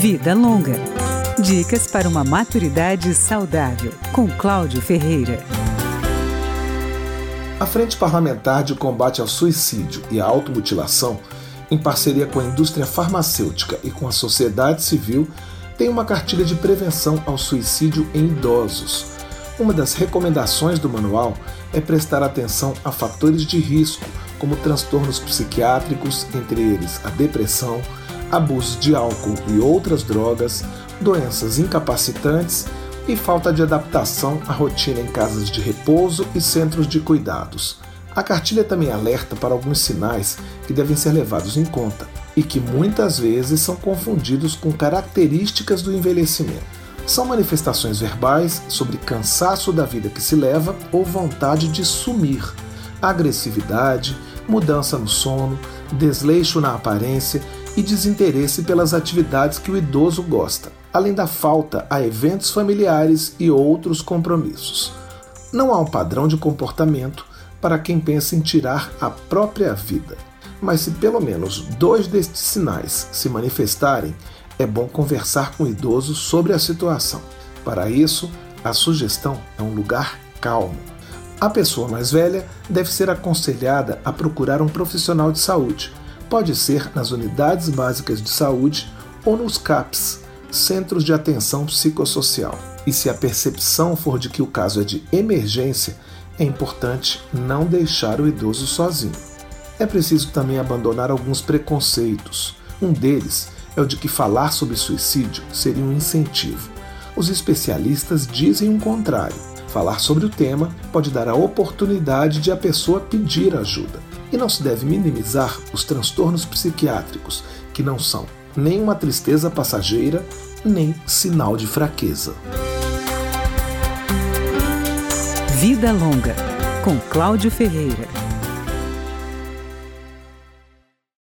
Vida Longa. Dicas para uma maturidade saudável, com Cláudio Ferreira. A Frente Parlamentar de Combate ao Suicídio e à Automutilação, em parceria com a indústria farmacêutica e com a sociedade civil, tem uma cartilha de prevenção ao suicídio em idosos. Uma das recomendações do manual é prestar atenção a fatores de risco, como transtornos psiquiátricos, entre eles a depressão, abuso de álcool e outras drogas, doenças incapacitantes e falta de adaptação à rotina em casas de repouso e centros de cuidados. A cartilha também alerta para alguns sinais que devem ser levados em conta e que muitas vezes são confundidos com características do envelhecimento. São manifestações verbais sobre cansaço da vida que se leva ou vontade de sumir, agressividade, mudança no sono, desleixo na aparência e desinteresse pelas atividades que o idoso gosta, além da falta a eventos familiares e outros compromissos. Não há um padrão de comportamento para quem pensa em tirar a própria vida. Mas se pelo menos dois destes sinais se manifestarem, é bom conversar com o idoso sobre a situação. Para isso, a sugestão é um lugar calmo. A pessoa mais velha deve ser aconselhada a procurar um profissional de saúde, pode ser nas unidades básicas de saúde ou nos CAPs, Centros de Atenção Psicossocial. E se a percepção for de que o caso é de emergência, é importante não deixar o idoso sozinho. É preciso também abandonar alguns preconceitos. Um deles é o de que falar sobre suicídio seria um incentivo. Os especialistas dizem o contrário. Falar sobre o tema pode dar a oportunidade de a pessoa pedir ajuda. E não se deve minimizar os transtornos psiquiátricos, que não são nem uma tristeza passageira, nem sinal de fraqueza. Vida Longa, com Cláudio Ferreira.